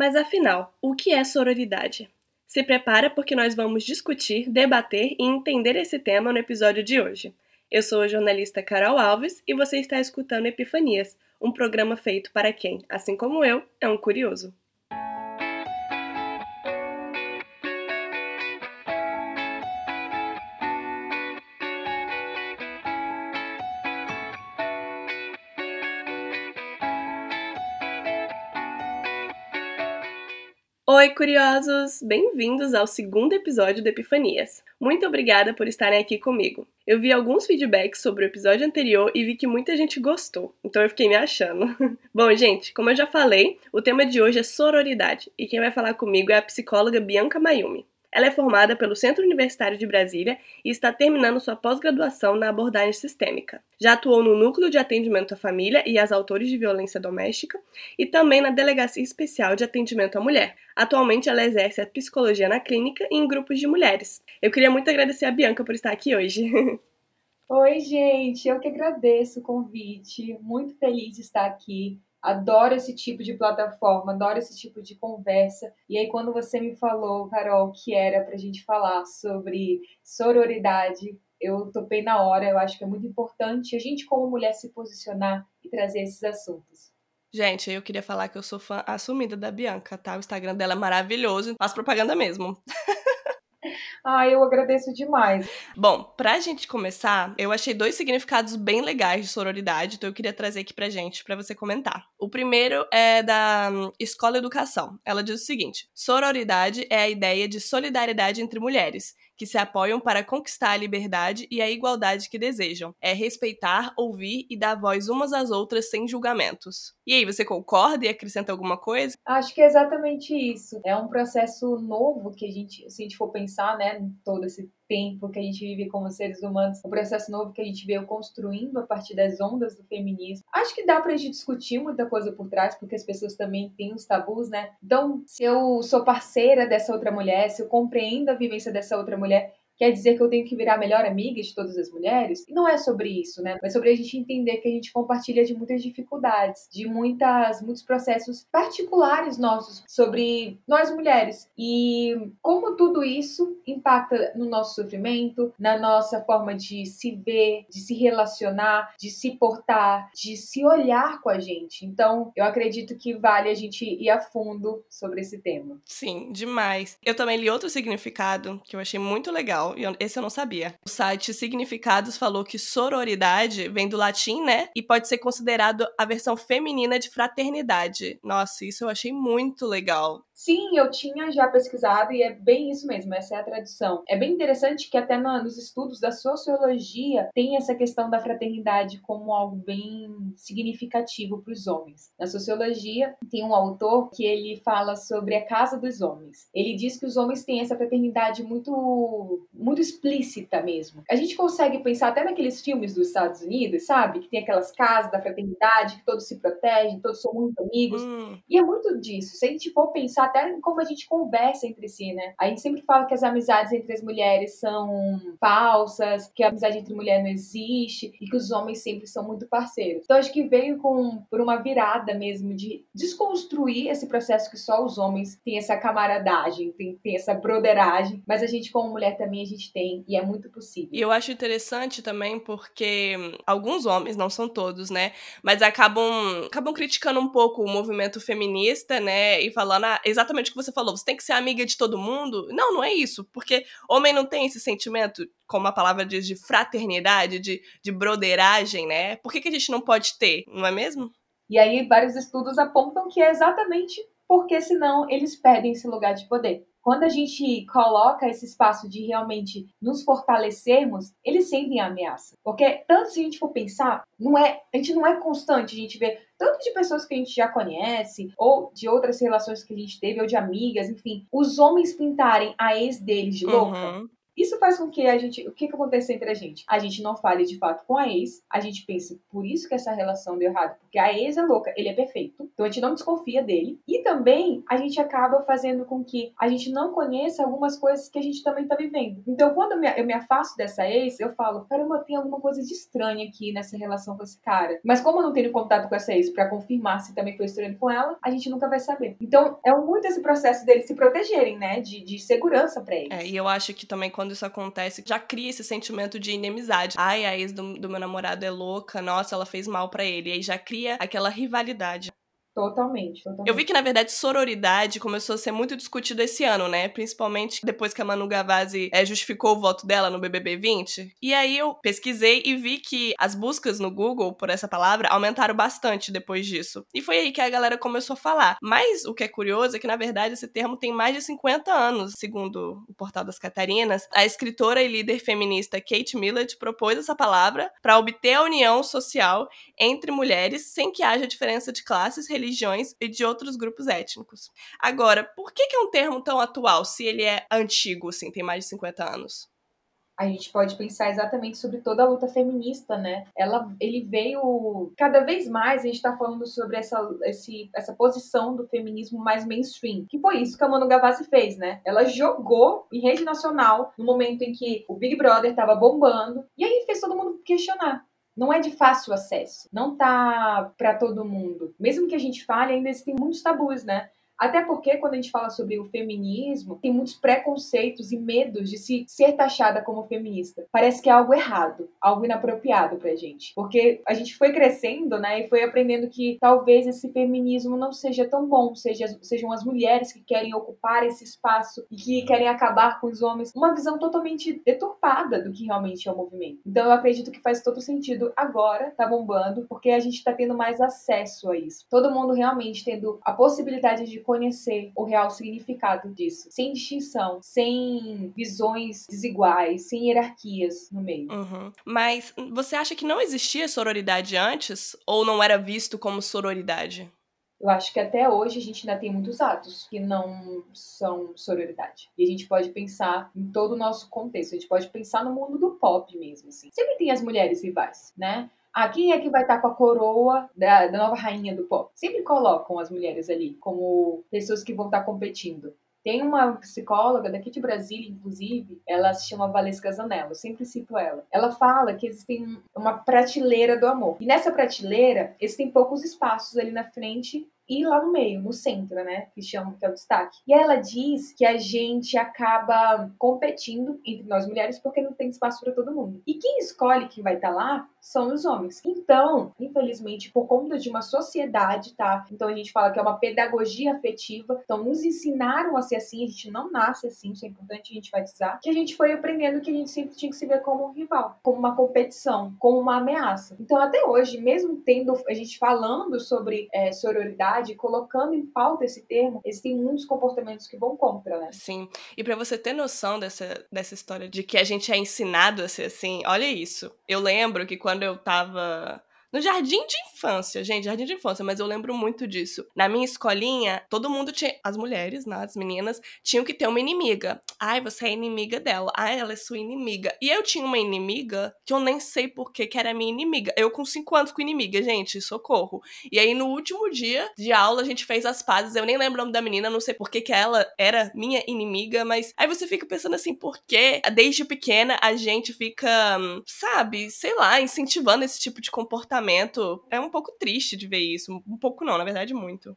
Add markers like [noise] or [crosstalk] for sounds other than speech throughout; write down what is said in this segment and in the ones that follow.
Mas afinal, o que é sororidade? Se prepara porque nós vamos discutir, debater e entender esse tema no episódio de hoje. Eu sou a jornalista Carol Alves e você está escutando Epifanias, um programa feito para quem, assim como eu, é um curioso. Curiosos! Bem-vindos ao segundo episódio do Epifanias. Muito obrigada por estarem aqui comigo. Eu vi alguns feedbacks sobre o episódio anterior e vi que muita gente gostou, então eu fiquei me achando. [laughs] Bom, gente, como eu já falei, o tema de hoje é sororidade e quem vai falar comigo é a psicóloga Bianca Mayumi. Ela é formada pelo Centro Universitário de Brasília e está terminando sua pós-graduação na abordagem sistêmica. Já atuou no Núcleo de Atendimento à Família e aos Autores de Violência Doméstica e também na Delegacia Especial de Atendimento à Mulher. Atualmente ela exerce a psicologia na clínica e em grupos de mulheres. Eu queria muito agradecer a Bianca por estar aqui hoje. [laughs] Oi, gente, eu que agradeço o convite. Muito feliz de estar aqui adoro esse tipo de plataforma, adoro esse tipo de conversa. E aí, quando você me falou, Carol, que era para a gente falar sobre sororidade, eu topei na hora. Eu acho que é muito importante a gente, como mulher, se posicionar e trazer esses assuntos. Gente, eu queria falar que eu sou fã assumida da Bianca, tá? O Instagram dela é maravilhoso, faz propaganda mesmo. [laughs] Ah, eu agradeço demais. Bom, pra gente começar, eu achei dois significados bem legais de sororidade, então eu queria trazer aqui pra gente, pra você comentar. O primeiro é da hum, Escola Educação. Ela diz o seguinte: sororidade é a ideia de solidariedade entre mulheres, que se apoiam para conquistar a liberdade e a igualdade que desejam. É respeitar, ouvir e dar voz umas às outras sem julgamentos. E aí, você concorda e acrescenta alguma coisa? Acho que é exatamente isso. É um processo novo que a gente, se a gente for pensar, né, todo esse tempo que a gente vive como seres humanos, um processo novo que a gente veio construindo a partir das ondas do feminismo. Acho que dá pra gente discutir muita coisa por trás, porque as pessoas também têm os tabus, né? Então, se eu sou parceira dessa outra mulher, se eu compreendo a vivência dessa outra mulher, quer dizer que eu tenho que virar a melhor amiga de todas as mulheres? E não é sobre isso, né? É sobre a gente entender que a gente compartilha de muitas dificuldades, de muitas, muitos processos particulares nossos sobre nós mulheres. E como tudo isso impacta no nosso sofrimento, na nossa forma de se ver, de se relacionar, de se portar, de se olhar com a gente. Então, eu acredito que vale a gente ir a fundo sobre esse tema. Sim, demais. Eu também li outro significado que eu achei muito legal e esse eu não sabia. O site Significados falou que sororidade vem do latim, né? E pode ser considerado a versão feminina de fraternidade. Nossa, isso eu achei muito legal. Sim, eu tinha já pesquisado e é bem isso mesmo, essa é a tradução. É bem interessante que até nos estudos da sociologia tem essa questão da fraternidade como algo bem significativo para os homens. Na sociologia tem um autor que ele fala sobre a casa dos homens. Ele diz que os homens têm essa fraternidade muito muito explícita mesmo. A gente consegue pensar até naqueles filmes dos Estados Unidos, sabe? Que tem aquelas casas da fraternidade, que todos se protegem, todos são muito amigos. Hum. E é muito disso. Se a gente for pensar até como a gente conversa entre si, né? A gente sempre fala que as amizades entre as mulheres são falsas, que a amizade entre mulher não existe e que os homens sempre são muito parceiros. Então acho que veio com por uma virada mesmo de desconstruir esse processo que só os homens têm essa camaradagem, tem essa broderagem, mas a gente como mulher também a gente tem e é muito possível. E eu acho interessante também porque alguns homens, não são todos, né, mas acabam acabam criticando um pouco o movimento feminista, né, e falando ah, exatamente o que você falou, você tem que ser amiga de todo mundo. Não, não é isso, porque homem não tem esse sentimento, como a palavra diz, de fraternidade, de, de broderagem, né? Por que, que a gente não pode ter, não é mesmo? E aí, vários estudos apontam que é exatamente porque senão eles perdem esse lugar de poder. Quando a gente coloca esse espaço de realmente nos fortalecermos, eles sentem a ameaça. Porque tanto se a gente for pensar, não é, a gente não é constante, a gente vê tanto de pessoas que a gente já conhece, ou de outras relações que a gente teve, ou de amigas, enfim, os homens pintarem a ex deles de louca. Uhum Isso faz com que a gente. O que, que acontece entre a gente? A gente não fale de fato com a ex, a gente pense, por isso que essa relação deu errado, porque a ex é louca, ele é perfeito, então a gente não desconfia dele. E também a gente acaba fazendo com que a gente não conheça algumas coisas que a gente também tá vivendo. Então, quando eu me, eu me afasto dessa ex, eu falo, caramba, tem alguma coisa de estranha aqui nessa relação com esse cara. Mas como eu não tenho contato com essa ex para confirmar se também foi estranho com ela, a gente nunca vai saber. Então, é muito esse processo deles se protegerem, né? De, de segurança pra eles. É, e eu acho que também quando isso acontece, já cria esse sentimento de inimizade. Ai, a ex do, do meu namorado é louca, nossa, ela fez mal para ele. E aí já cria aquela rivalidade. Totalmente, totalmente. Eu vi que, na verdade, sororidade começou a ser muito discutido esse ano, né? Principalmente depois que a Manu Gavazzi é, justificou o voto dela no BBB 20. E aí eu pesquisei e vi que as buscas no Google por essa palavra aumentaram bastante depois disso. E foi aí que a galera começou a falar. Mas o que é curioso é que, na verdade, esse termo tem mais de 50 anos, segundo o Portal das Catarinas. A escritora e líder feminista Kate Millett propôs essa palavra para obter a união social entre mulheres sem que haja diferença de classes, religiões e de outros grupos étnicos. Agora, por que, que é um termo tão atual se ele é antigo, assim, tem mais de 50 anos? a gente pode pensar exatamente sobre toda a luta feminista, né? Ela, ele veio cada vez mais a gente está falando sobre essa, esse, essa posição do feminismo mais mainstream, que foi isso que a Manu Gavassi fez, né? Ela jogou em rede nacional no momento em que o Big Brother estava bombando e aí fez todo mundo questionar não é de fácil acesso, não tá para todo mundo. Mesmo que a gente fale, ainda existem muitos tabus, né? Até porque, quando a gente fala sobre o feminismo, tem muitos preconceitos e medos de se ser taxada como feminista. Parece que é algo errado, algo inapropriado pra gente. Porque a gente foi crescendo, né, e foi aprendendo que talvez esse feminismo não seja tão bom, seja, sejam as mulheres que querem ocupar esse espaço e que querem acabar com os homens. Uma visão totalmente deturpada do que realmente é o movimento. Então eu acredito que faz todo sentido agora, tá bombando, porque a gente tá tendo mais acesso a isso. Todo mundo realmente tendo a possibilidade de conhecer o real significado disso, sem distinção, sem visões desiguais, sem hierarquias no meio. Uhum. Mas você acha que não existia sororidade antes ou não era visto como sororidade? Eu acho que até hoje a gente ainda tem muitos atos que não são sororidade. E a gente pode pensar em todo o nosso contexto. A gente pode pensar no mundo do pop mesmo, assim. Sempre tem as mulheres rivais, né? Ah, quem é que vai estar com a coroa da, da nova rainha do pop? Sempre colocam as mulheres ali como pessoas que vão estar competindo. Tem uma psicóloga daqui de Brasília, inclusive, ela se chama Valesca Zanello, sempre cito ela. Ela fala que existem uma prateleira do amor. E nessa prateleira, existem poucos espaços ali na frente e lá no meio, no centro, né? Que chamam que é o destaque. E ela diz que a gente acaba competindo entre nós mulheres porque não tem espaço para todo mundo. E quem escolhe quem vai estar tá lá são os homens. Então, infelizmente, por conta de uma sociedade, tá? Então a gente fala que é uma pedagogia afetiva. Então, nos ensinaram a ser assim, a gente não nasce assim, isso é importante a gente enfatizar. Que a gente foi aprendendo que a gente sempre tinha que se ver como um rival, como uma competição, como uma ameaça. Então, até hoje, mesmo tendo a gente falando sobre é, sororidade, sociedade, colocando em pauta esse termo, existem muitos comportamentos que vão contra, né? Sim. E para você ter noção dessa, dessa história de que a gente é ensinado a ser assim, olha isso. Eu lembro que quando eu tava no jardim de infância, gente, jardim de infância, mas eu lembro muito disso. Na minha escolinha, todo mundo tinha. As mulheres, né, as meninas, tinham que ter uma inimiga. Ai, você é inimiga dela. Ai, ela é sua inimiga. E eu tinha uma inimiga que eu nem sei por que, era minha inimiga. Eu com cinco anos com inimiga, gente, socorro. E aí, no último dia de aula, a gente fez as pazes. Eu nem lembro o nome da menina, não sei por que, que ela era minha inimiga, mas aí você fica pensando assim, por que desde pequena a gente fica, sabe, sei lá, incentivando esse tipo de comportamento comportamento. É um pouco triste de ver isso. Um pouco não, na verdade, muito.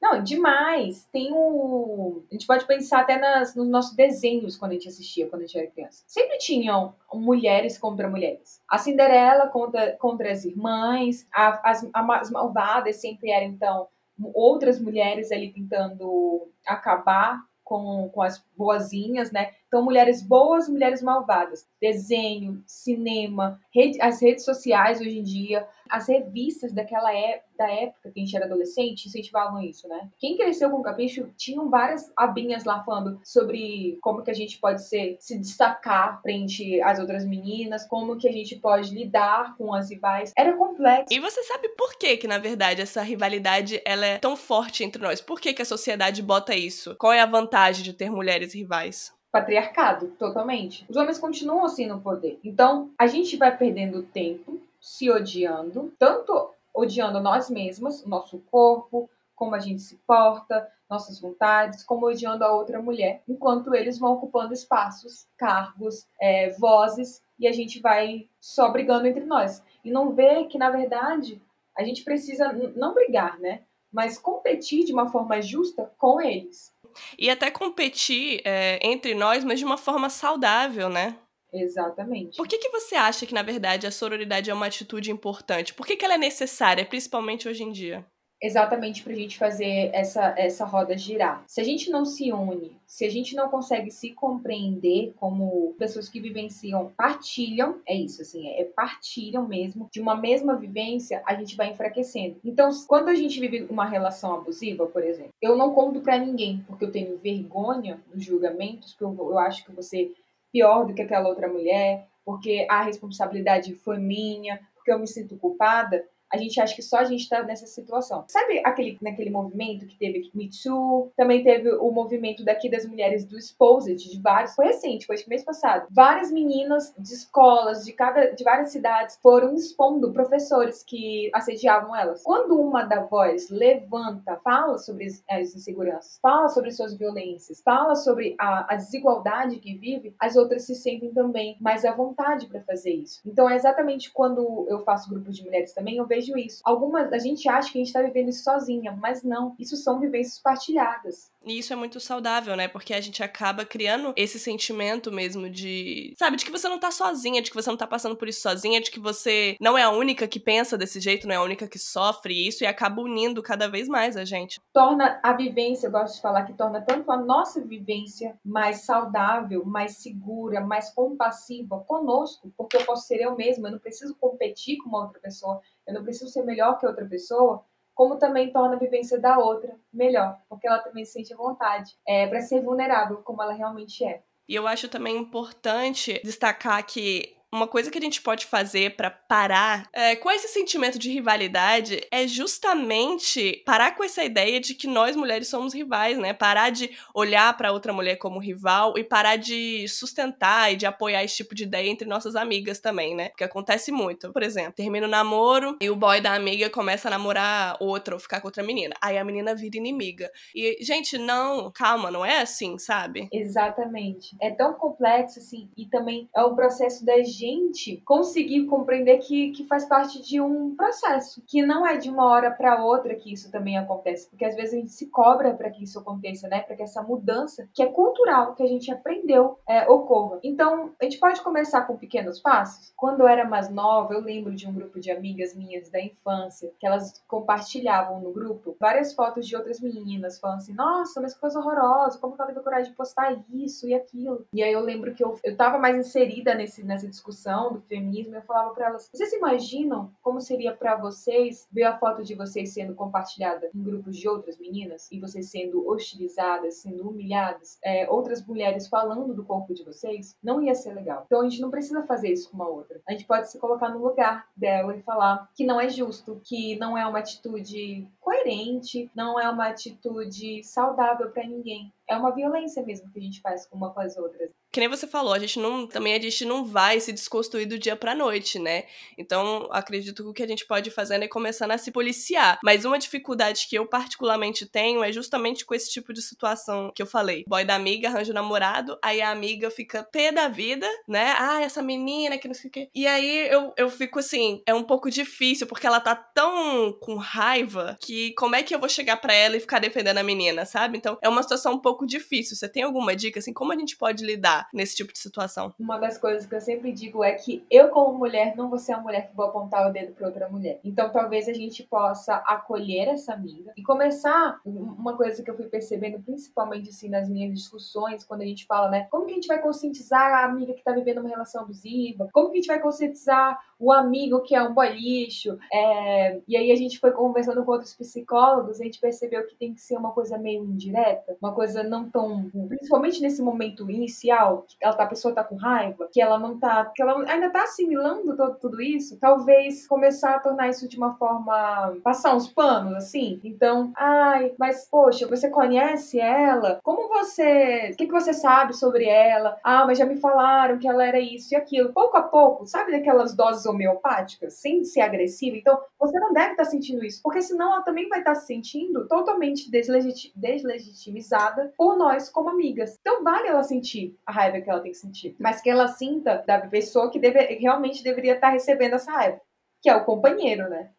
Não, demais. Tem o. A gente pode pensar até nas, nos nossos desenhos quando a gente assistia, quando a gente era criança. Sempre tinham mulheres contra mulheres. A Cinderela contra, contra as irmãs, a, as, as malvadas sempre eram, então, outras mulheres ali tentando acabar com, com as boazinhas, né? Então, mulheres boas, mulheres malvadas. Desenho, cinema, rede, as redes sociais hoje em dia, as revistas daquela é, da época que a gente era adolescente incentivavam isso, né? Quem cresceu com Capricho tinham várias abinhas lá falando sobre como que a gente pode ser, se destacar frente às outras meninas, como que a gente pode lidar com as rivais. Era complexo. E você sabe por que que, na verdade, essa rivalidade ela é tão forte entre nós? Por que que a sociedade bota isso? Qual é a vantagem de ter mulheres rivais? patriarcado, totalmente. Os homens continuam assim no poder. Então, a gente vai perdendo tempo se odiando, tanto odiando nós mesmos, nosso corpo, como a gente se porta, nossas vontades, como odiando a outra mulher, enquanto eles vão ocupando espaços, cargos, é, vozes, e a gente vai só brigando entre nós. E não vê que, na verdade, a gente precisa não brigar, né? Mas competir de uma forma justa com eles. E até competir é, entre nós, mas de uma forma saudável, né? Exatamente. Por que, que você acha que, na verdade, a sororidade é uma atitude importante? Por que, que ela é necessária, principalmente hoje em dia? Exatamente para a gente fazer essa, essa roda girar. Se a gente não se une, se a gente não consegue se compreender como pessoas que vivenciam, partilham, é isso, assim, é, partilham mesmo de uma mesma vivência, a gente vai enfraquecendo. Então, quando a gente vive uma relação abusiva, por exemplo, eu não conto para ninguém, porque eu tenho vergonha dos julgamentos, porque eu, eu acho que você pior do que aquela outra mulher, porque a responsabilidade foi minha, porque eu me sinto culpada a gente acha que só a gente está nessa situação. Sabe aquele, naquele movimento que teve Me Too? Também teve o movimento daqui das mulheres do Exposed, de vários. Foi recente, foi mês passado. Várias meninas de escolas, de, cada, de várias cidades, foram expondo professores que assediavam elas. Quando uma da voz levanta, fala sobre as inseguranças, fala sobre suas violências, fala sobre a, a desigualdade que vive, as outras se sentem também mais à vontade para fazer isso. Então é exatamente quando eu faço grupos de mulheres também, eu vejo vejo isso. Algumas a gente acha que a gente está vivendo isso sozinha, mas não. Isso são vivências partilhadas. E isso é muito saudável, né? Porque a gente acaba criando esse sentimento mesmo de, sabe, de que você não tá sozinha, de que você não tá passando por isso sozinha, de que você não é a única que pensa desse jeito, não é a única que sofre isso e acaba unindo cada vez mais a gente. Torna a vivência, eu gosto de falar que torna tanto a nossa vivência mais saudável, mais segura, mais compassiva conosco, porque eu posso ser eu mesma, eu não preciso competir com uma outra pessoa, eu não preciso ser melhor que outra pessoa, como também torna a vivência da outra melhor, porque ela também se sente à vontade é, para ser vulnerável, como ela realmente é. E eu acho também importante destacar que uma coisa que a gente pode fazer para parar é, com esse sentimento de rivalidade é justamente parar com essa ideia de que nós mulheres somos rivais, né? Parar de olhar para outra mulher como rival e parar de sustentar e de apoiar esse tipo de ideia entre nossas amigas também, né? Porque acontece muito. Por exemplo, termina o namoro e o boy da amiga começa a namorar outra ou ficar com outra menina. Aí a menina vira inimiga. E, gente, não, calma, não é assim, sabe? Exatamente. É tão complexo assim e também é um processo da gente conseguir compreender que, que faz parte de um processo, que não é de uma hora para outra que isso também acontece, porque às vezes a gente se cobra para que isso aconteça, né? Para que essa mudança, que é cultural, que a gente aprendeu, é, ocorra. Então, a gente pode começar com pequenos passos. Quando eu era mais nova, eu lembro de um grupo de amigas minhas da infância que elas compartilhavam no grupo várias fotos de outras meninas, falando assim: nossa, mas que coisa horrorosa, como que ela teve coragem de postar isso e aquilo? E aí eu lembro que eu, eu tava mais inserida nesse, nessa discussão discussão do feminismo, eu falava para elas: vocês imaginam como seria para vocês ver a foto de vocês sendo compartilhada em grupos de outras meninas e vocês sendo hostilizadas, sendo humilhadas, é, outras mulheres falando do corpo de vocês? Não ia ser legal. Então a gente não precisa fazer isso com uma outra. A gente pode se colocar no lugar dela e falar que não é justo, que não é uma atitude coerente, não é uma atitude saudável para ninguém. É uma violência mesmo que a gente faz uma com as outras que nem você falou, a gente não também a gente não vai se desconstruir do dia para noite, né? Então, acredito que o que a gente pode fazer é começando a se policiar. Mas uma dificuldade que eu particularmente tenho é justamente com esse tipo de situação que eu falei. Boy da amiga arranja o namorado, aí a amiga fica pé da vida, né? Ah, essa menina que não sei o quê. E aí eu, eu fico assim, é um pouco difícil porque ela tá tão com raiva que como é que eu vou chegar para ela e ficar defendendo a menina, sabe? Então, é uma situação um pouco difícil. Você tem alguma dica assim como a gente pode lidar nesse tipo de situação? Uma das coisas que eu sempre digo é que eu, como mulher, não vou ser a mulher que vou apontar o dedo para outra mulher. Então, talvez a gente possa acolher essa amiga e começar. Uma coisa que eu fui percebendo, principalmente assim, nas minhas discussões, quando a gente fala, né? Como que a gente vai conscientizar a amiga que tá vivendo uma relação abusiva? Como que a gente vai conscientizar o amigo que é um boy lixo. É... E aí a gente foi conversando com outros psicólogos, a gente percebeu que tem que ser uma coisa meio indireta, uma coisa não tão. Principalmente nesse momento inicial, que ela tá, a pessoa tá com raiva, que ela não tá. que ela ainda tá assimilando todo, tudo isso, talvez começar a tornar isso de uma forma. passar uns panos, assim. Então, ai, mas poxa, você conhece ela? Como você. O que, que você sabe sobre ela? Ah, mas já me falaram que ela era isso e aquilo. Pouco a pouco, sabe daquelas doses homeopáticas, sem ser agressiva? Então, você não deve estar tá sentindo isso, porque senão ela também vai estar tá se sentindo totalmente deslegit deslegitimizada por nós como amigas. Então, vale ela sentir a raiva que ela tem que sentir, mas que ela sinta da pessoa que deve, realmente deveria estar tá recebendo essa raiva, que é o companheiro, né?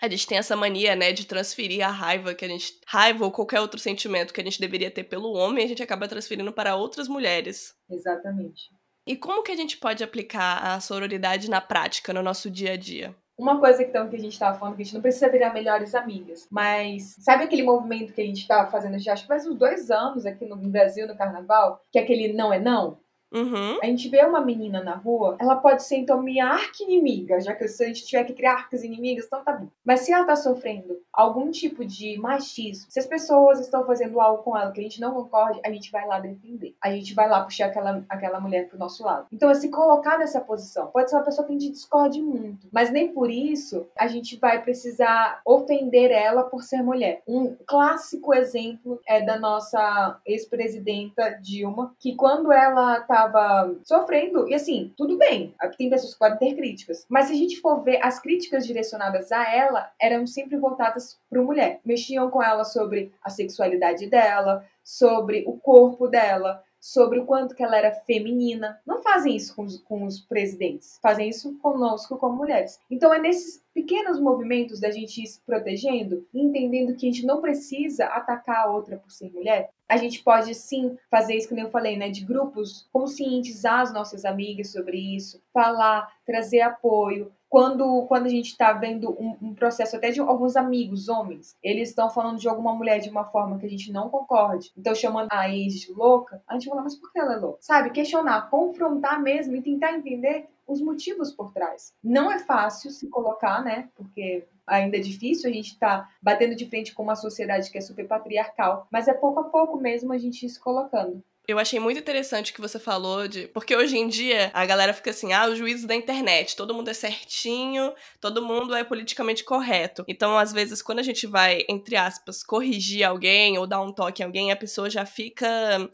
A gente tem essa mania, né, de transferir a raiva que a gente. raiva ou qualquer outro sentimento que a gente deveria ter pelo homem, a gente acaba transferindo para outras mulheres. Exatamente. E como que a gente pode aplicar a sororidade na prática, no nosso dia a dia? Uma coisa então, que a gente estava falando, que a gente não precisa virar melhores amigas, mas sabe aquele movimento que a gente estava fazendo já acho que faz uns dois anos aqui no Brasil, no Carnaval, que é aquele não é não? Uhum. A gente vê uma menina na rua, ela pode ser então minha arqui-inimiga, já que se a gente tiver que criar arcas inimigas, então tá bom. Mas se ela tá sofrendo algum tipo de machismo, se as pessoas estão fazendo algo com ela que a gente não concorde, a gente vai lá defender. A gente vai lá puxar aquela, aquela mulher pro nosso lado. Então é se colocar nessa posição. Pode ser uma pessoa que a gente discorde muito, mas nem por isso a gente vai precisar ofender ela por ser mulher. Um clássico exemplo é da nossa ex-presidenta Dilma, que quando ela tá estava sofrendo. E assim, tudo bem, tem pessoas que podem ter críticas. Mas se a gente for ver, as críticas direcionadas a ela eram sempre voltadas para mulher. Mexiam com ela sobre a sexualidade dela, sobre o corpo dela, sobre o quanto que ela era feminina. Não fazem isso com os, com os presidentes, fazem isso conosco como mulheres. Então é nesses pequenos movimentos da gente ir se protegendo, entendendo que a gente não precisa atacar a outra por ser mulher. A gente pode sim fazer isso, como eu falei, né? De grupos, conscientizar as nossas amigas sobre isso, falar, trazer apoio, quando, quando a gente está vendo um, um, processo até de alguns amigos, homens, eles estão falando de alguma mulher de uma forma que a gente não concorde, então chamando a ex de louca, a gente fala, mas por que ela é louca? Sabe? Questionar, confrontar mesmo e tentar entender os motivos por trás. Não é fácil se colocar, né? Porque ainda é difícil, a gente está batendo de frente com uma sociedade que é super patriarcal, mas é pouco a pouco mesmo a gente se colocando. Eu achei muito interessante o que você falou de. Porque hoje em dia a galera fica assim, ah, os juízes da internet, todo mundo é certinho, todo mundo é politicamente correto. Então, às vezes, quando a gente vai, entre aspas, corrigir alguém ou dar um toque em alguém, a pessoa já fica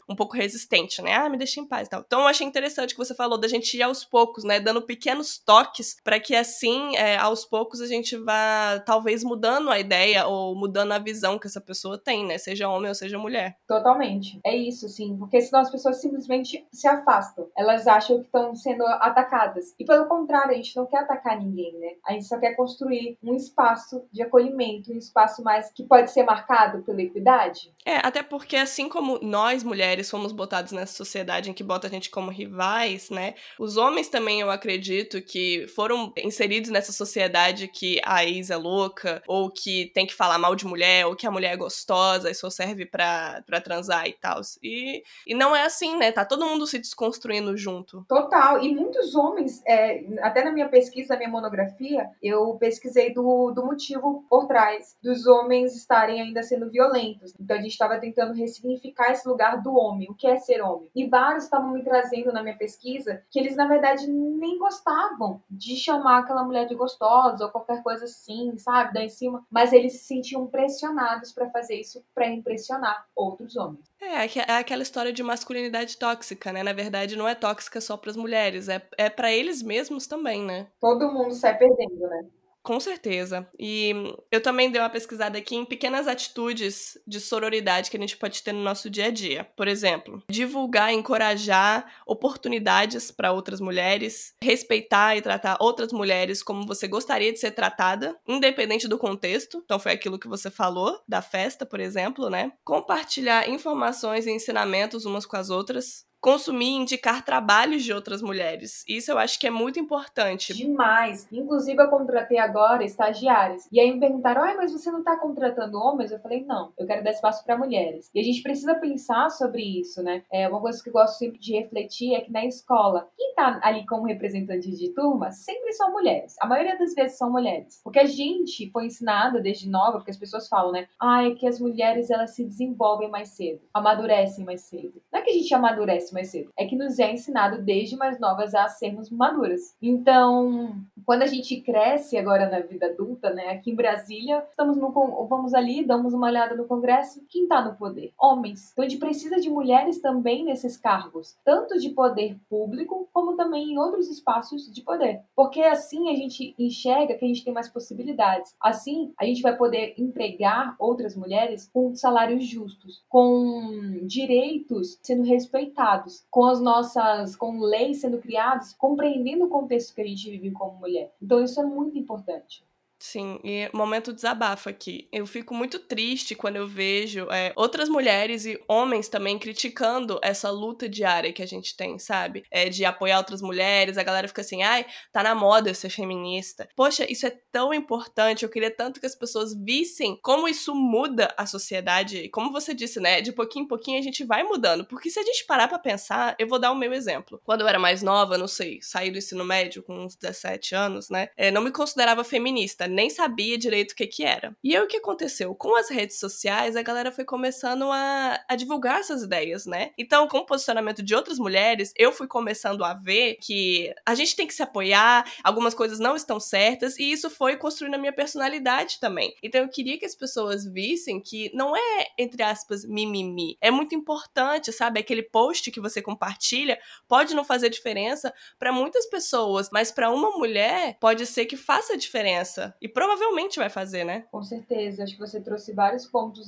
um pouco resistente, né? Ah, me deixa em paz e tal. Então, eu achei interessante o que você falou da gente ir aos poucos, né? Dando pequenos toques para que assim, é, aos poucos, a gente vá talvez mudando a ideia ou mudando a visão que essa pessoa tem, né? Seja homem ou seja mulher. Totalmente. É isso, sim. Porque porque senão as pessoas simplesmente se afastam. Elas acham que estão sendo atacadas. E pelo contrário, a gente não quer atacar ninguém, né? A gente só quer construir um espaço de acolhimento, um espaço mais que pode ser marcado pela equidade. É, até porque assim como nós mulheres fomos botados nessa sociedade em que bota a gente como rivais, né? Os homens também, eu acredito, que foram inseridos nessa sociedade que a ex é louca, ou que tem que falar mal de mulher, ou que a mulher é gostosa e só serve pra, pra transar e tal. E, e não é assim, né? Tá todo mundo se desconstruindo junto. Total. E muitos homens, é, até na minha pesquisa, na minha monografia, eu pesquisei do, do motivo por trás dos homens estarem ainda sendo violentos. Então a gente estava tentando ressignificar esse lugar do homem, o que é ser homem. E vários estavam me trazendo na minha pesquisa que eles, na verdade, nem gostavam de chamar aquela mulher de gostosa ou qualquer coisa assim, sabe? Daí em cima. Mas eles se sentiam pressionados para fazer isso para impressionar outros homens. É, é aquela história de masculinidade tóxica, né? Na verdade, não é tóxica só para as mulheres, é, é para eles mesmos também, né? Todo mundo sai perdendo, né? Com certeza. E eu também dei uma pesquisada aqui em pequenas atitudes de sororidade que a gente pode ter no nosso dia a dia. Por exemplo, divulgar encorajar oportunidades para outras mulheres, respeitar e tratar outras mulheres como você gostaria de ser tratada, independente do contexto. Então foi aquilo que você falou da festa, por exemplo, né? Compartilhar informações e ensinamentos umas com as outras consumir e indicar trabalhos de outras mulheres. Isso eu acho que é muito importante. Demais. Inclusive, eu contratei agora estagiários. E aí me perguntaram: mas você não está contratando homens? Eu falei: não, eu quero dar espaço para mulheres. E a gente precisa pensar sobre isso, né? É uma coisa que eu gosto sempre de refletir é que na escola, quem está ali como representante de turma sempre são mulheres. A maioria das vezes são mulheres. Porque a gente foi ensinada desde nova, porque as pessoas falam, né? Ah, é que as mulheres elas se desenvolvem mais cedo, amadurecem mais cedo. Não é que a gente amadurece mais cedo, é que nos é ensinado desde mais novas a sermos maduras. Então, quando a gente cresce agora na vida adulta, né? Aqui em Brasília, estamos no vamos ali, damos uma olhada no Congresso, quem está no poder? Homens. Então a gente precisa de mulheres também nesses cargos, tanto de poder público como também em outros espaços de poder. Porque assim a gente enxerga que a gente tem mais possibilidades. Assim, a gente vai poder empregar outras mulheres com salários justos, com direitos sendo respeitados, com as nossas, com leis sendo criadas, compreendendo o contexto que a gente vive como mulher. Então isso é muito importante. Sim, e momento desabafo aqui. Eu fico muito triste quando eu vejo é, outras mulheres e homens também criticando essa luta diária que a gente tem, sabe? É, de apoiar outras mulheres. A galera fica assim, ai, tá na moda ser feminista. Poxa, isso é tão importante. Eu queria tanto que as pessoas vissem como isso muda a sociedade. Como você disse, né? De pouquinho em pouquinho a gente vai mudando. Porque se a gente parar pra pensar, eu vou dar o meu exemplo. Quando eu era mais nova, não sei, saí do ensino médio com uns 17 anos, né? É, não me considerava feminista nem sabia direito o que que era. E aí o que aconteceu? Com as redes sociais, a galera foi começando a, a divulgar essas ideias, né? Então, com o posicionamento de outras mulheres, eu fui começando a ver que a gente tem que se apoiar, algumas coisas não estão certas, e isso foi construindo a minha personalidade também. Então, eu queria que as pessoas vissem que não é, entre aspas, mimimi. É muito importante, sabe? Aquele post que você compartilha pode não fazer diferença para muitas pessoas, mas para uma mulher pode ser que faça diferença. E provavelmente vai fazer, né? Com certeza. Acho que você trouxe vários pontos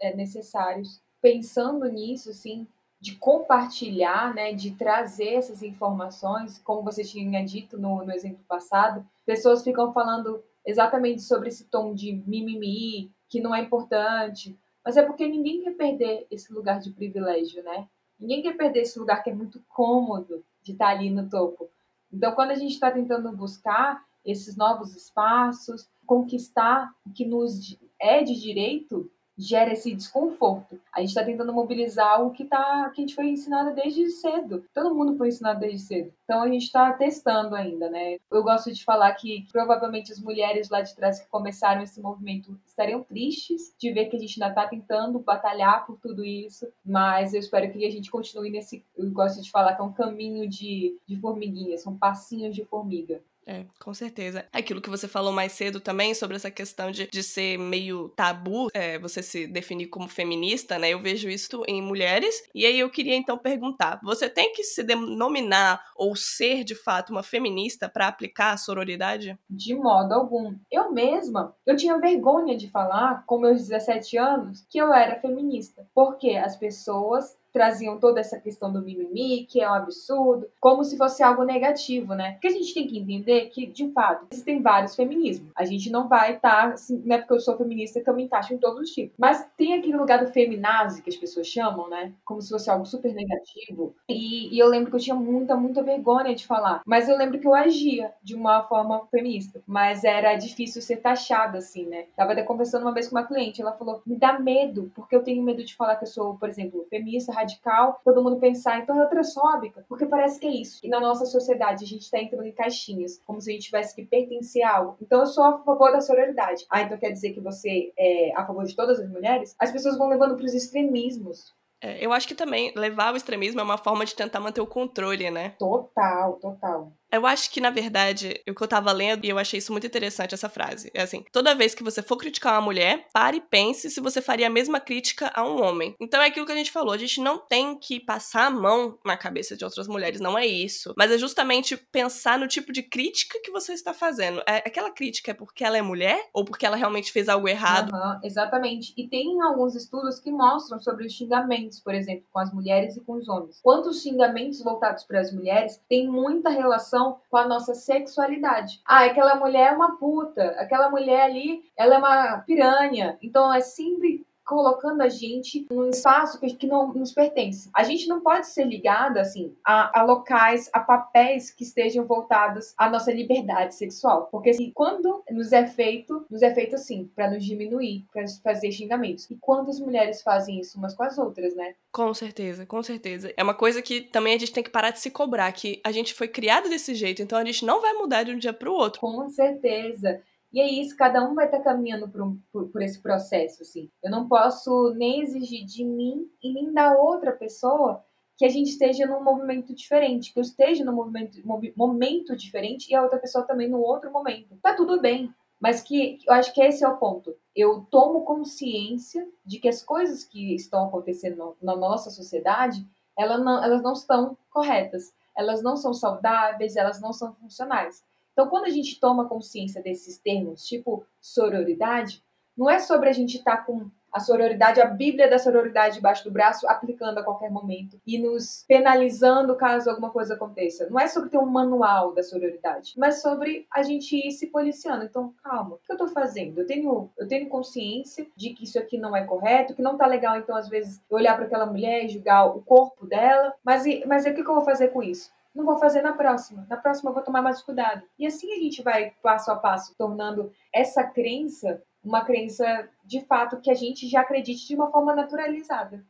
é, necessários. Pensando nisso, assim, de compartilhar, né, de trazer essas informações, como você tinha dito no, no exemplo passado, pessoas ficam falando exatamente sobre esse tom de mimimi, que não é importante, mas é porque ninguém quer perder esse lugar de privilégio, né? Ninguém quer perder esse lugar que é muito cômodo de estar ali no topo. Então, quando a gente está tentando buscar esses novos espaços, conquistar o que nos é de direito, gera esse desconforto. A gente está tentando mobilizar o que, tá, que a gente foi ensinado desde cedo. Todo mundo foi ensinado desde cedo. Então a gente está testando ainda, né? Eu gosto de falar que provavelmente as mulheres lá de trás que começaram esse movimento estariam tristes de ver que a gente ainda está tentando batalhar por tudo isso, mas eu espero que a gente continue nesse. Eu gosto de falar que é um caminho de, de formiguinha, são passinhos de formiga. É, com certeza. Aquilo que você falou mais cedo também sobre essa questão de, de ser meio tabu, é, você se definir como feminista, né? Eu vejo isso em mulheres. E aí eu queria então perguntar: você tem que se denominar ou ser de fato uma feminista para aplicar a sororidade? De modo algum. Eu mesma, eu tinha vergonha de falar, com meus 17 anos, que eu era feminista. Porque as pessoas traziam toda essa questão do mimimi, que é um absurdo, como se fosse algo negativo, né? Porque a gente tem que entender que, de fato, existem vários feminismos. A gente não vai estar, tá, assim, não é porque eu sou feminista que eu me encaixo em todos os tipos. Mas tem aquele lugar do feminazi que as pessoas chamam, né? Como se fosse algo super negativo. E, e eu lembro que eu tinha muita, muita vergonha de falar. Mas eu lembro que eu agia de uma forma feminista. Mas era difícil ser taxada, assim, né? Tava até conversando uma vez com uma cliente, ela falou: me dá medo, porque eu tenho medo de falar que eu sou, por exemplo, feminista, radical, todo mundo pensar, então é transfóbica, porque parece que é isso. E na nossa sociedade a gente tá entrando em caixinhas, como se a gente tivesse que pertencer a algo. Então eu sou a favor da sororidade. Ah, então quer dizer que você é a favor de todas as mulheres? As pessoas vão levando para os extremismos. É, eu acho que também levar o extremismo é uma forma de tentar manter o controle, né? Total, total. Eu acho que, na verdade, o que eu tava lendo, e eu achei isso muito interessante, essa frase. É assim: toda vez que você for criticar uma mulher, pare e pense se você faria a mesma crítica a um homem. Então é aquilo que a gente falou: a gente não tem que passar a mão na cabeça de outras mulheres, não é isso. Mas é justamente pensar no tipo de crítica que você está fazendo. É, aquela crítica é porque ela é mulher ou porque ela realmente fez algo errado? Uhum, exatamente. E tem alguns estudos que mostram sobre os xingamentos, por exemplo, com as mulheres e com os homens. Quantos xingamentos voltados para as mulheres têm muita relação relação com a nossa sexualidade. Ah, aquela mulher é uma puta, aquela mulher ali, ela é uma piranha. Então é sempre colocando a gente num espaço que, que não nos pertence. A gente não pode ser ligada, assim, a, a locais, a papéis que estejam voltados à nossa liberdade sexual. Porque assim, quando nos é feito, nos é feito assim, para nos diminuir, para fazer xingamentos. E quando as mulheres fazem isso umas com as outras, né? Com certeza, com certeza. É uma coisa que também a gente tem que parar de se cobrar, que a gente foi criado desse jeito, então a gente não vai mudar de um dia para o outro. Com certeza. E é isso, cada um vai estar caminhando por, um, por, por, esse processo, assim. Eu não posso nem exigir de mim e nem da outra pessoa que a gente esteja num movimento diferente, que eu esteja num movimento, momento diferente e a outra pessoa também no outro momento. Tá tudo bem, mas que eu acho que esse é o ponto. Eu tomo consciência de que as coisas que estão acontecendo na nossa sociedade, não, elas não estão corretas, elas não são saudáveis, elas não são funcionais. Então, quando a gente toma consciência desses termos, tipo sororidade, não é sobre a gente estar tá com a sororidade, a Bíblia da sororidade debaixo do braço, aplicando a qualquer momento e nos penalizando caso alguma coisa aconteça. Não é sobre ter um manual da sororidade, mas sobre a gente ir se policiando. Então, calma, o que eu tô fazendo? Eu tenho, eu tenho consciência de que isso aqui não é correto, que não tá legal, então, às vezes, olhar para aquela mulher e julgar o corpo dela, mas, mas o que eu vou fazer com isso? Não vou fazer na próxima. Na próxima eu vou tomar mais cuidado. E assim a gente vai passo a passo tornando essa crença uma crença de fato que a gente já acredite de uma forma naturalizada.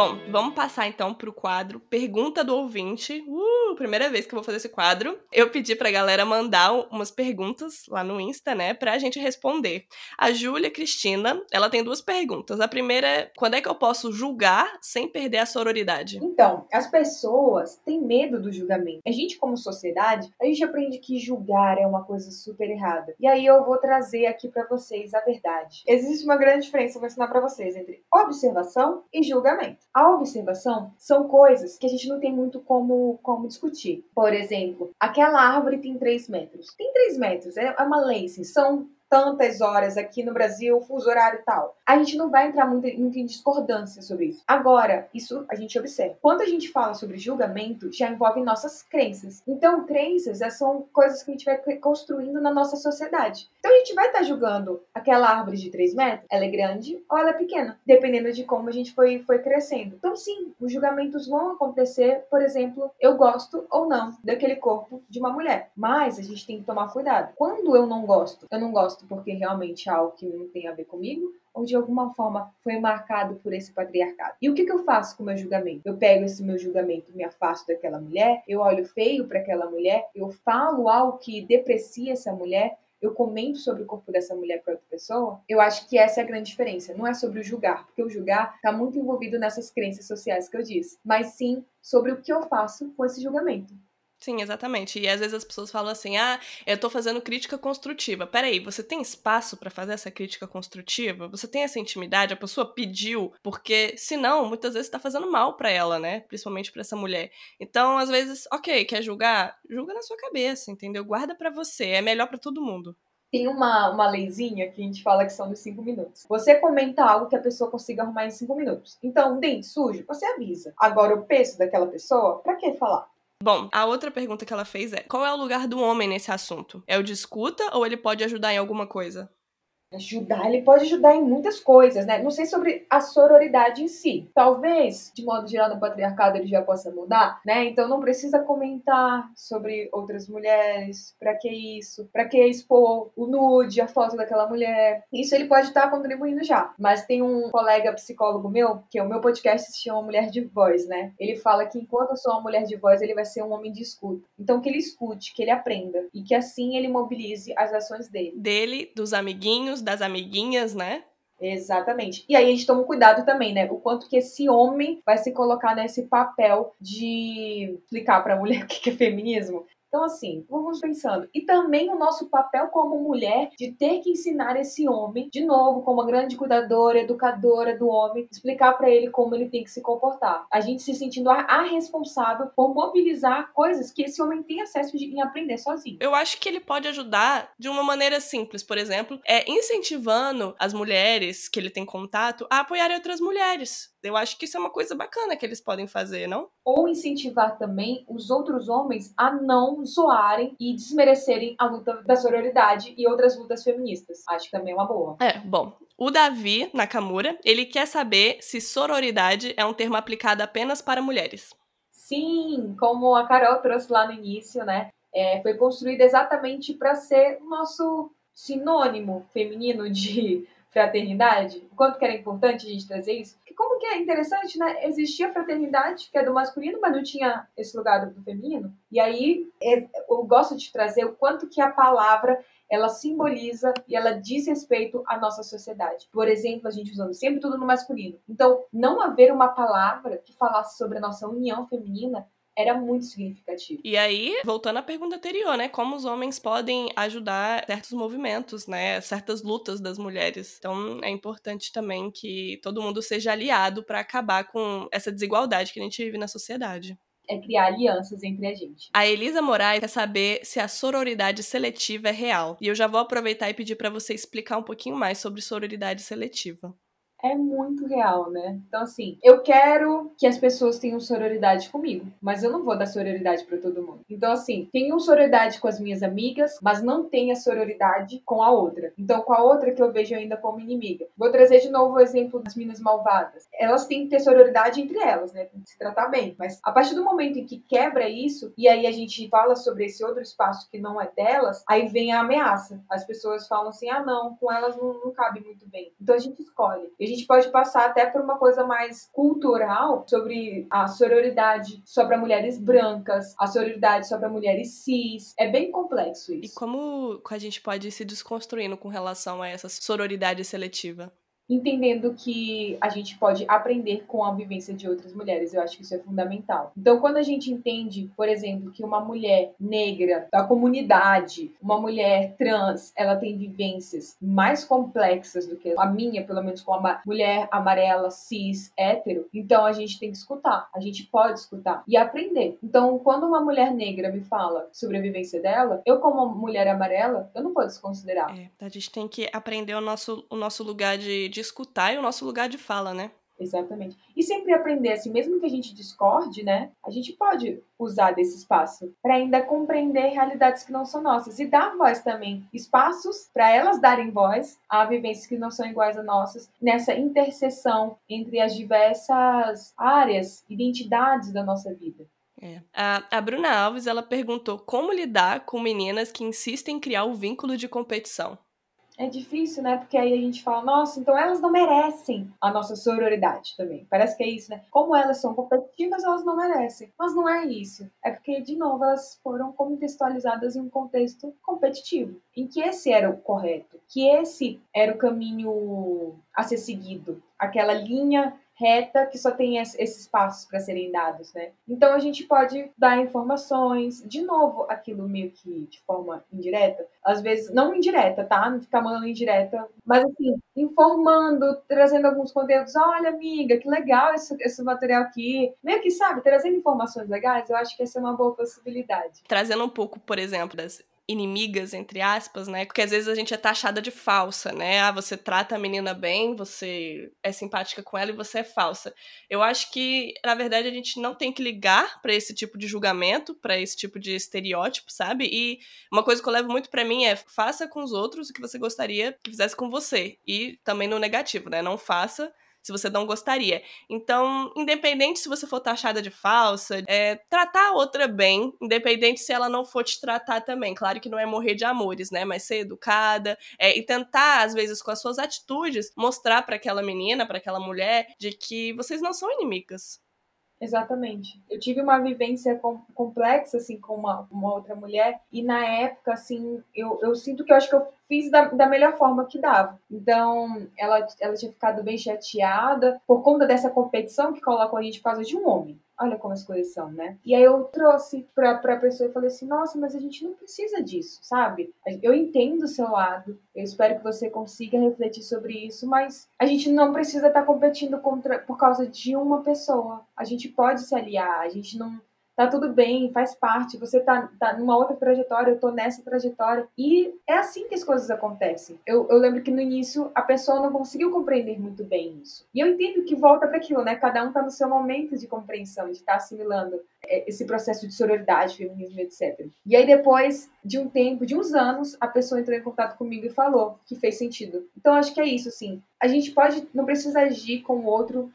Bom, vamos passar então pro quadro Pergunta do Ouvinte. Uh, primeira vez que eu vou fazer esse quadro. Eu pedi pra galera mandar umas perguntas lá no Insta, né, pra gente responder. A Júlia Cristina, ela tem duas perguntas. A primeira é: quando é que eu posso julgar sem perder a sororidade? Então, as pessoas têm medo do julgamento. A gente, como sociedade, a gente aprende que julgar é uma coisa super errada. E aí eu vou trazer aqui para vocês a verdade. Existe uma grande diferença, eu vou ensinar pra vocês, entre observação e julgamento. A observação são coisas que a gente não tem muito como, como discutir. Por exemplo, aquela árvore tem 3 metros. Tem 3 metros, é uma lei, assim, são tantas horas aqui no Brasil, fuso horário tal. A gente não vai entrar muito, muito em discordância sobre isso. Agora, isso a gente observa. Quando a gente fala sobre julgamento, já envolve nossas crenças. Então, crenças são coisas que a gente vai construindo na nossa sociedade. Então, a gente vai estar tá julgando aquela árvore de 3 metros, ela é grande ou ela é pequena, dependendo de como a gente foi, foi crescendo. Então, sim, os julgamentos vão acontecer, por exemplo, eu gosto ou não daquele corpo de uma mulher. Mas a gente tem que tomar cuidado. Quando eu não gosto, eu não gosto porque realmente é algo que não tem a ver comigo, ou de alguma forma foi marcado por esse patriarcado. E o que, que eu faço com o meu julgamento? Eu pego esse meu julgamento, me afasto daquela mulher, eu olho feio para aquela mulher, eu falo algo que deprecia essa mulher, eu comento sobre o corpo dessa mulher para outra pessoa, eu acho que essa é a grande diferença. Não é sobre o julgar, porque o julgar está muito envolvido nessas crenças sociais que eu disse, mas sim sobre o que eu faço com esse julgamento. Sim, exatamente. E às vezes as pessoas falam assim: ah, eu tô fazendo crítica construtiva. Peraí, você tem espaço para fazer essa crítica construtiva? Você tem essa intimidade? A pessoa pediu? Porque, senão, muitas vezes tá fazendo mal para ela, né? Principalmente para essa mulher. Então, às vezes, ok, quer julgar? Julga na sua cabeça, entendeu? Guarda para você. É melhor para todo mundo. Tem uma, uma leizinha que a gente fala que são dos cinco minutos. Você comenta algo que a pessoa consiga arrumar em cinco minutos. Então, dente sujo, você avisa. Agora, o peso daquela pessoa, pra que falar? Bom, a outra pergunta que ela fez é: qual é o lugar do homem nesse assunto? É o de escuta ou ele pode ajudar em alguma coisa? Ajudar, ele pode ajudar em muitas coisas, né? Não sei sobre a sororidade em si. Talvez, de modo geral, no patriarcado ele já possa mudar, né? Então não precisa comentar sobre outras mulheres. Para que isso? Para que expor o nude, a foto daquela mulher? Isso ele pode estar tá contribuindo já. Mas tem um colega psicólogo meu, que é o meu podcast se chama Mulher de Voz, né? Ele fala que enquanto eu sou uma mulher de voz, ele vai ser um homem de escuta. Então que ele escute, que ele aprenda e que assim ele mobilize as ações dele. Dele, dos amiguinhos das amiguinhas, né? Exatamente. E aí a gente toma cuidado também, né? O quanto que esse homem vai se colocar nesse papel de explicar para a mulher [laughs] o que é feminismo. Então, assim, vamos pensando. E também o nosso papel como mulher de ter que ensinar esse homem, de novo, como uma grande cuidadora, educadora do homem, explicar para ele como ele tem que se comportar. A gente se sentindo a, a responsável por mobilizar coisas que esse homem tem acesso de, em aprender sozinho. Eu acho que ele pode ajudar de uma maneira simples, por exemplo, é incentivando as mulheres que ele tem contato a apoiarem outras mulheres. Eu acho que isso é uma coisa bacana que eles podem fazer, não? Ou incentivar também os outros homens a não zoarem e desmerecerem a luta da sororidade e outras lutas feministas. Acho que também é uma boa. É, bom. O Davi Nakamura, ele quer saber se sororidade é um termo aplicado apenas para mulheres. Sim, como a Carol trouxe lá no início, né? É, foi construída exatamente para ser o nosso sinônimo feminino de fraternidade, o quanto que era importante a gente trazer isso. Porque como que é interessante, né? Existia fraternidade, que é do masculino, mas não tinha esse lugar do feminino. E aí é, eu gosto de trazer o quanto que a palavra ela simboliza e ela diz respeito à nossa sociedade. Por exemplo, a gente usando sempre tudo no masculino. Então, não haver uma palavra que falasse sobre a nossa união feminina era muito significativo. E aí, voltando à pergunta anterior, né? Como os homens podem ajudar certos movimentos, né? Certas lutas das mulheres. Então, é importante também que todo mundo seja aliado para acabar com essa desigualdade que a gente vive na sociedade é criar alianças entre a gente. A Elisa Moraes quer saber se a sororidade seletiva é real. E eu já vou aproveitar e pedir para você explicar um pouquinho mais sobre sororidade seletiva é muito real, né? Então, assim, eu quero que as pessoas tenham sororidade comigo, mas eu não vou dar sororidade para todo mundo. Então, assim, tenho sororidade com as minhas amigas, mas não tenho sororidade com a outra. Então, com a outra que eu vejo ainda como inimiga. Vou trazer de novo o exemplo das minas malvadas. Elas têm que ter sororidade entre elas, né? Tem que se tratar bem. Mas a partir do momento em que quebra isso, e aí a gente fala sobre esse outro espaço que não é delas, aí vem a ameaça. As pessoas falam assim: ah, não, com elas não, não cabe muito bem. Então a gente escolhe. A gente pode passar até por uma coisa mais cultural sobre a sororidade só para mulheres brancas, a sororidade só para mulheres cis. É bem complexo isso. E como a gente pode ir se desconstruindo com relação a essa sororidade seletiva? Entendendo que a gente pode aprender com a vivência de outras mulheres. Eu acho que isso é fundamental. Então, quando a gente entende, por exemplo, que uma mulher negra da comunidade, uma mulher trans, ela tem vivências mais complexas do que a minha, pelo menos com a mulher amarela, cis, hétero, então a gente tem que escutar. A gente pode escutar e aprender. Então, quando uma mulher negra me fala sobre a vivência dela, eu, como mulher amarela, eu não posso desconsiderar. É, a gente tem que aprender o nosso, o nosso lugar de, de de escutar e o nosso lugar de fala, né? Exatamente. E sempre aprender, assim, mesmo que a gente discorde, né? A gente pode usar desse espaço para ainda compreender realidades que não são nossas e dar voz também, espaços para elas darem voz a vivências que não são iguais a nossas, nessa interseção entre as diversas áreas, identidades da nossa vida. É. A, a Bruna Alves, ela perguntou como lidar com meninas que insistem em criar o vínculo de competição é difícil, né? Porque aí a gente fala, nossa, então elas não merecem a nossa sororidade também. Parece que é isso, né? Como elas são competitivas, elas não merecem. Mas não é isso. É porque, de novo, elas foram contextualizadas em um contexto competitivo, em que esse era o correto, que esse era o caminho a ser seguido, aquela linha reta que só tem esses passos para serem dados, né? Então a gente pode dar informações, de novo, aquilo meio que de forma indireta, às vezes não indireta, tá? Não ficar mandando indireta, mas assim, informando, trazendo alguns conteúdos. Olha, amiga, que legal esse, esse material aqui. Meio que, sabe, trazendo informações legais, eu acho que essa é uma boa possibilidade. Trazendo um pouco, por exemplo, das inimigas, entre aspas, né? Porque às vezes a gente é taxada de falsa, né? Ah, você trata a menina bem, você é simpática com ela e você é falsa. Eu acho que, na verdade, a gente não tem que ligar para esse tipo de julgamento, para esse tipo de estereótipo, sabe? E uma coisa que eu levo muito para mim é faça com os outros o que você gostaria que fizesse com você. E também no negativo, né? Não faça se você não gostaria. Então, independente se você for taxada de falsa, é, tratar a outra bem, independente se ela não for te tratar também. Claro que não é morrer de amores, né? Mas ser educada é, e tentar, às vezes, com as suas atitudes, mostrar para aquela menina, para aquela mulher, de que vocês não são inimigas. Exatamente. Eu tive uma vivência com, complexa, assim, com uma, uma outra mulher, e na época, assim, eu, eu sinto que eu acho que eu fiz da, da melhor forma que dava. Então, ela, ela tinha ficado bem chateada por conta dessa competição que colocou a gente por causa de um homem. Olha como as coisas são, né? E aí eu trouxe pra, pra pessoa e falei assim: nossa, mas a gente não precisa disso, sabe? Eu entendo o seu lado, eu espero que você consiga refletir sobre isso, mas a gente não precisa estar tá competindo contra, por causa de uma pessoa. A gente pode se aliar, a gente não tá tudo bem, faz parte, você tá, tá numa outra trajetória, eu tô nessa trajetória. E é assim que as coisas acontecem. Eu, eu lembro que no início a pessoa não conseguiu compreender muito bem isso. E eu entendo que volta para aquilo, né? Cada um tá no seu momento de compreensão, de estar tá assimilando é, esse processo de sororidade, feminismo, etc. E aí depois de um tempo, de uns anos, a pessoa entrou em contato comigo e falou que fez sentido. Então acho que é isso, assim. A gente pode, não precisa agir com o outro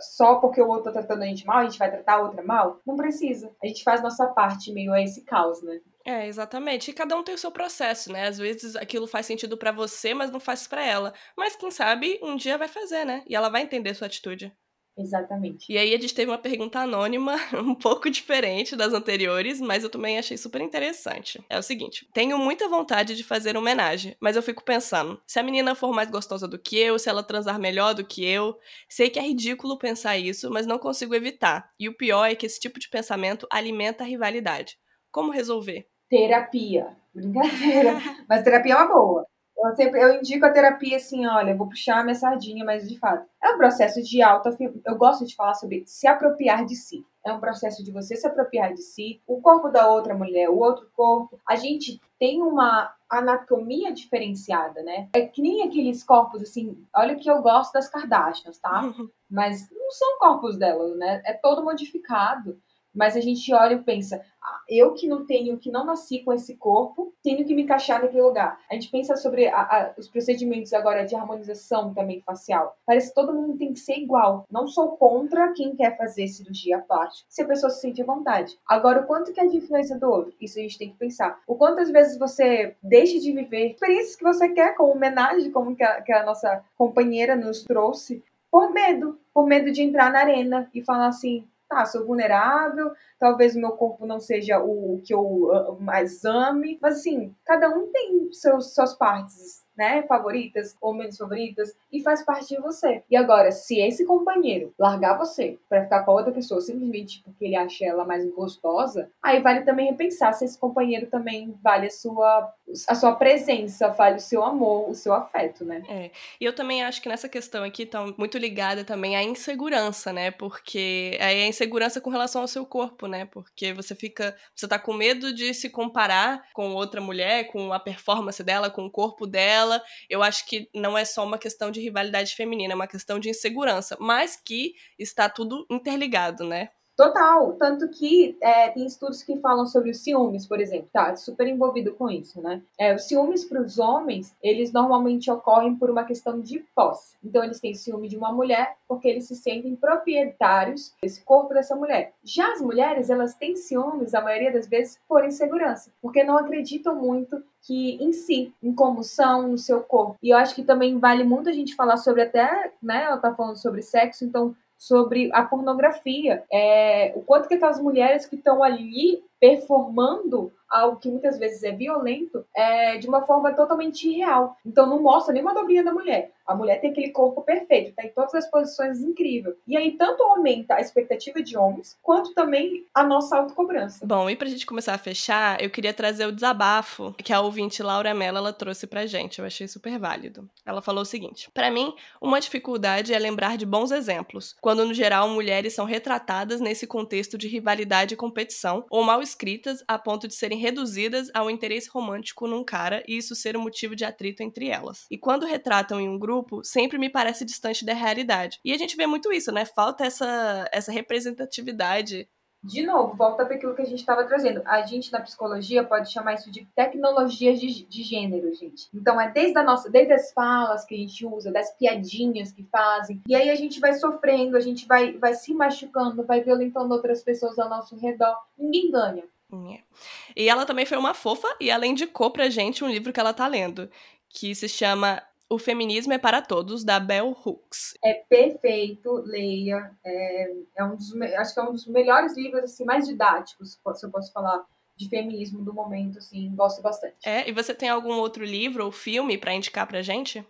só porque o outro tá tratando a gente mal, a gente vai tratar a outra mal. Não precisa. A gente faz nossa parte meio a esse caos, né? É, exatamente. E cada um tem o seu processo, né? Às vezes aquilo faz sentido para você, mas não faz para ela. Mas quem sabe um dia vai fazer, né? E ela vai entender sua atitude. Exatamente. E aí a gente teve uma pergunta anônima, [laughs] um pouco diferente das anteriores, mas eu também achei super interessante. É o seguinte: tenho muita vontade de fazer homenagem, mas eu fico pensando, se a menina for mais gostosa do que eu, se ela transar melhor do que eu, sei que é ridículo pensar isso, mas não consigo evitar. E o pior é que esse tipo de pensamento alimenta a rivalidade. Como resolver? Terapia. Brincadeira. [laughs] mas terapia é uma boa. Eu sempre eu indico a terapia assim, olha, vou puxar a minha sardinha, mas de fato, é um processo de alta. Eu gosto de falar sobre se apropriar de si. É um processo de você se apropriar de si, o corpo da outra mulher, o outro corpo. A gente tem uma anatomia diferenciada, né? É que nem aqueles corpos assim. Olha que eu gosto das Kardashians, tá? [laughs] Mas não são corpos delas, né? É todo modificado. Mas a gente olha e pensa, ah, eu que não tenho, que não nasci com esse corpo, tenho que me encaixar naquele lugar. A gente pensa sobre a, a, os procedimentos agora de harmonização também facial. Parece que todo mundo tem que ser igual. Não sou contra quem quer fazer cirurgia plástica, se a pessoa se sente à vontade. Agora, o quanto que é de influência do outro? Isso a gente tem que pensar. O quantas vezes você deixa de viver experiências que você quer, como homenagem, como que a, que a nossa companheira nos trouxe, por medo. Por medo de entrar na arena e falar assim, tá, sou vulnerável, talvez o meu corpo não seja o que eu mais ame, mas assim, cada um tem seus, suas partes né, favoritas ou menos favoritas, e faz parte de você. E agora, se esse companheiro largar você para ficar com outra pessoa simplesmente porque ele acha ela mais gostosa, aí vale também repensar se esse companheiro também vale a sua, a sua presença, vale o seu amor, o seu afeto, né? É. E eu também acho que nessa questão aqui tá muito ligada também à insegurança, né? Porque é a insegurança com relação ao seu corpo, né? Porque você fica, você tá com medo de se comparar com outra mulher, com a performance dela, com o corpo dela, dela. Eu acho que não é só uma questão de rivalidade feminina, é uma questão de insegurança, mas que está tudo interligado, né? Total, tanto que é, tem estudos que falam sobre os ciúmes, por exemplo, tá super envolvido com isso, né? É, os ciúmes para os homens, eles normalmente ocorrem por uma questão de posse. Então, eles têm ciúme de uma mulher porque eles se sentem proprietários desse corpo dessa mulher. Já as mulheres, elas têm ciúmes, a maioria das vezes, por insegurança, porque não acreditam muito que em si, em como são, no seu corpo. E eu acho que também vale muito a gente falar sobre até, né, ela tá falando sobre sexo, então sobre a pornografia, é, o quanto que aquelas mulheres que estão ali performando algo que muitas vezes é violento é, de uma forma totalmente irreal. Então não mostra nenhuma dobrinha da mulher. A mulher tem aquele corpo perfeito, tá em todas as posições incrível. E aí tanto aumenta a expectativa de homens, quanto também a nossa autocobrança. Bom, e pra gente começar a fechar, eu queria trazer o desabafo que a ouvinte Laura Mello ela trouxe pra gente. Eu achei super válido. Ela falou o seguinte: para mim, uma dificuldade é lembrar de bons exemplos, quando no geral mulheres são retratadas nesse contexto de rivalidade e competição, ou mal escritas a ponto de serem reduzidas ao interesse romântico num cara e isso ser um motivo de atrito entre elas. E quando retratam em um grupo, sempre me parece distante da realidade. E a gente vê muito isso, né? Falta essa, essa representatividade de novo, volta para aquilo que a gente estava trazendo. A gente na psicologia pode chamar isso de tecnologias de, de, gênero, gente. Então é desde a nossa, desde as falas que a gente usa, das piadinhas que fazem, e aí a gente vai sofrendo, a gente vai, vai se machucando, vai violentando outras pessoas ao nosso redor. Ninguém ganha. E ela também foi uma fofa e ela indicou pra gente um livro que ela tá lendo, que se chama o Feminismo é para Todos, da Bell Hooks. É perfeito, leia. É, é um dos, acho que é um dos melhores livros, assim, mais didáticos, se eu posso falar, de feminismo do momento, assim, gosto bastante. É, e você tem algum outro livro ou filme para indicar pra gente?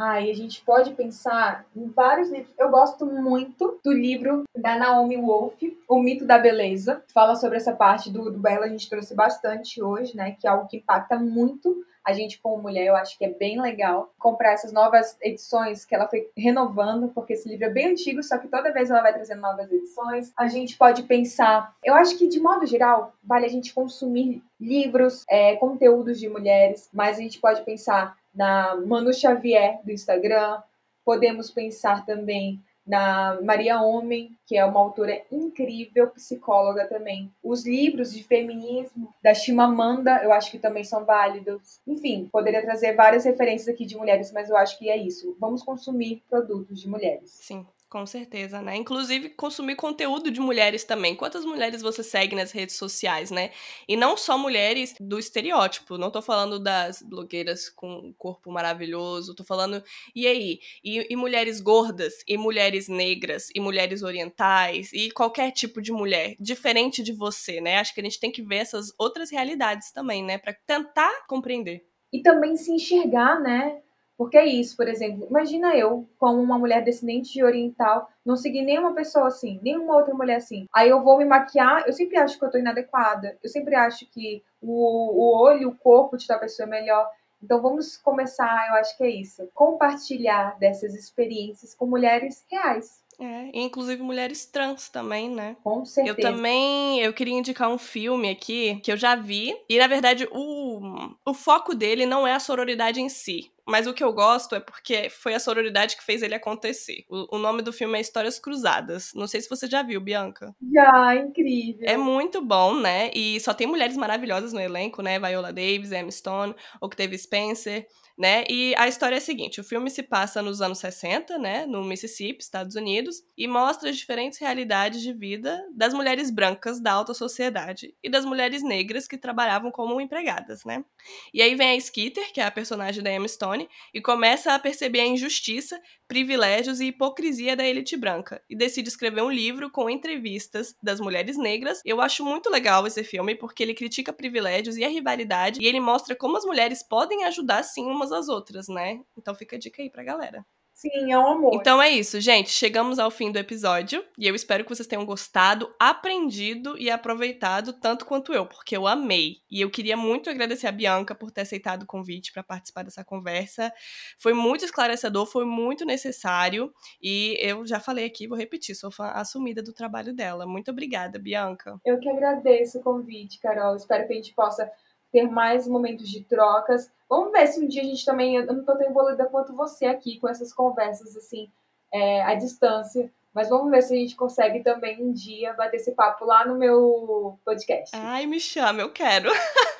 Ai, a gente pode pensar em vários livros. Eu gosto muito do livro da Naomi Wolf, O Mito da Beleza. Fala sobre essa parte do, do belo, a gente trouxe bastante hoje, né? Que é algo que impacta muito a gente como mulher, eu acho que é bem legal comprar essas novas edições que ela foi renovando, porque esse livro é bem antigo, só que toda vez ela vai trazendo novas edições. A gente pode pensar, eu acho que de modo geral, vale a gente consumir livros, é, conteúdos de mulheres, mas a gente pode pensar na Manu Xavier do Instagram, podemos pensar também na Maria Homem, que é uma autora incrível, psicóloga também. Os livros de feminismo da Chimamanda, eu acho que também são válidos. Enfim, poderia trazer várias referências aqui de mulheres, mas eu acho que é isso. Vamos consumir produtos de mulheres. Sim. Com certeza, né? Inclusive consumir conteúdo de mulheres também. Quantas mulheres você segue nas redes sociais, né? E não só mulheres do estereótipo. Não tô falando das blogueiras com corpo maravilhoso. Tô falando. E aí? E, e mulheres gordas, e mulheres negras, e mulheres orientais, e qualquer tipo de mulher, diferente de você, né? Acho que a gente tem que ver essas outras realidades também, né? Para tentar compreender. E também se enxergar, né? Porque é isso, por exemplo, imagina eu, como uma mulher descendente de oriental, não seguir nenhuma pessoa assim, nenhuma outra mulher assim. Aí eu vou me maquiar, eu sempre acho que eu tô inadequada, eu sempre acho que o, o olho, o corpo de tal pessoa é melhor. Então vamos começar, eu acho que é isso, compartilhar dessas experiências com mulheres reais. É, inclusive mulheres trans também, né? Com certeza. Eu também, eu queria indicar um filme aqui que eu já vi, e na verdade o, o foco dele não é a sororidade em si, mas o que eu gosto é porque foi a sororidade que fez ele acontecer. O, o, nome do filme é Histórias Cruzadas. Não sei se você já viu, Bianca. Já, incrível. É muito bom, né? E só tem mulheres maravilhosas no elenco, né? Viola Davis, Emma Stone, Octavia Spencer né? E a história é a seguinte: o filme se passa nos anos 60, né, no Mississippi, Estados Unidos, e mostra as diferentes realidades de vida das mulheres brancas da alta sociedade e das mulheres negras que trabalhavam como empregadas, né? E aí vem a Skeeter, que é a personagem da Emma Stone, e começa a perceber a injustiça, privilégios e hipocrisia da elite branca e decide escrever um livro com entrevistas das mulheres negras. Eu acho muito legal esse filme porque ele critica privilégios e a rivalidade e ele mostra como as mulheres podem ajudar sim umas às outras, né? Então fica a dica aí pra galera. Sim, é um amor. Então é isso, gente. Chegamos ao fim do episódio e eu espero que vocês tenham gostado, aprendido e aproveitado tanto quanto eu, porque eu amei. E eu queria muito agradecer a Bianca por ter aceitado o convite para participar dessa conversa. Foi muito esclarecedor, foi muito necessário e eu já falei aqui, vou repetir, sou fã assumida do trabalho dela. Muito obrigada, Bianca. Eu que agradeço o convite, Carol. Espero que a gente possa ter mais momentos de trocas. Vamos ver se um dia a gente também. Eu não estou tão envolvida quanto você aqui com essas conversas assim, é, à distância. Mas vamos ver se a gente consegue também um dia bater esse papo lá no meu podcast. Ai, me chama, eu quero. [laughs]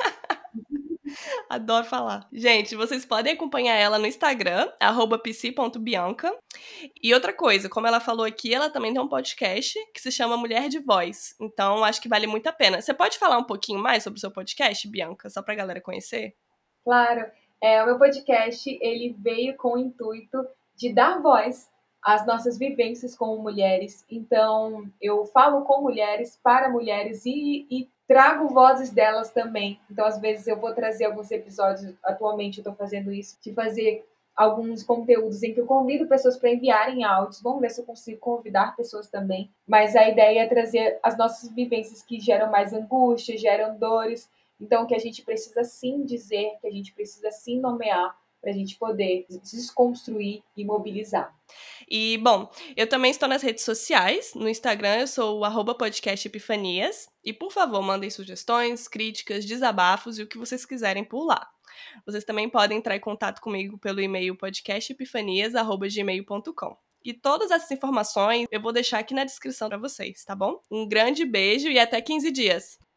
[laughs] Adoro falar. Gente, vocês podem acompanhar ela no Instagram, pc.bianca. E outra coisa, como ela falou aqui, ela também tem um podcast que se chama Mulher de Voz. Então, acho que vale muito a pena. Você pode falar um pouquinho mais sobre o seu podcast, Bianca, só pra galera conhecer? Claro. É, o meu podcast, ele veio com o intuito de dar voz às nossas vivências como mulheres. Então, eu falo com mulheres, para mulheres e, e trago vozes delas também. Então, às vezes, eu vou trazer alguns episódios, atualmente eu estou fazendo isso, de fazer alguns conteúdos em que eu convido pessoas para enviarem áudios. Vamos ver se eu consigo convidar pessoas também. Mas a ideia é trazer as nossas vivências que geram mais angústia, geram dores. Então, que a gente precisa sim dizer, que a gente precisa sim nomear para a gente poder desconstruir e mobilizar. E, bom, eu também estou nas redes sociais. No Instagram eu sou o podcast Epifanias. E, por favor, mandem sugestões, críticas, desabafos e o que vocês quiserem por lá. Vocês também podem entrar em contato comigo pelo e-mail podcastepifanias.gmail.com. E todas essas informações eu vou deixar aqui na descrição para vocês, tá bom? Um grande beijo e até 15 dias!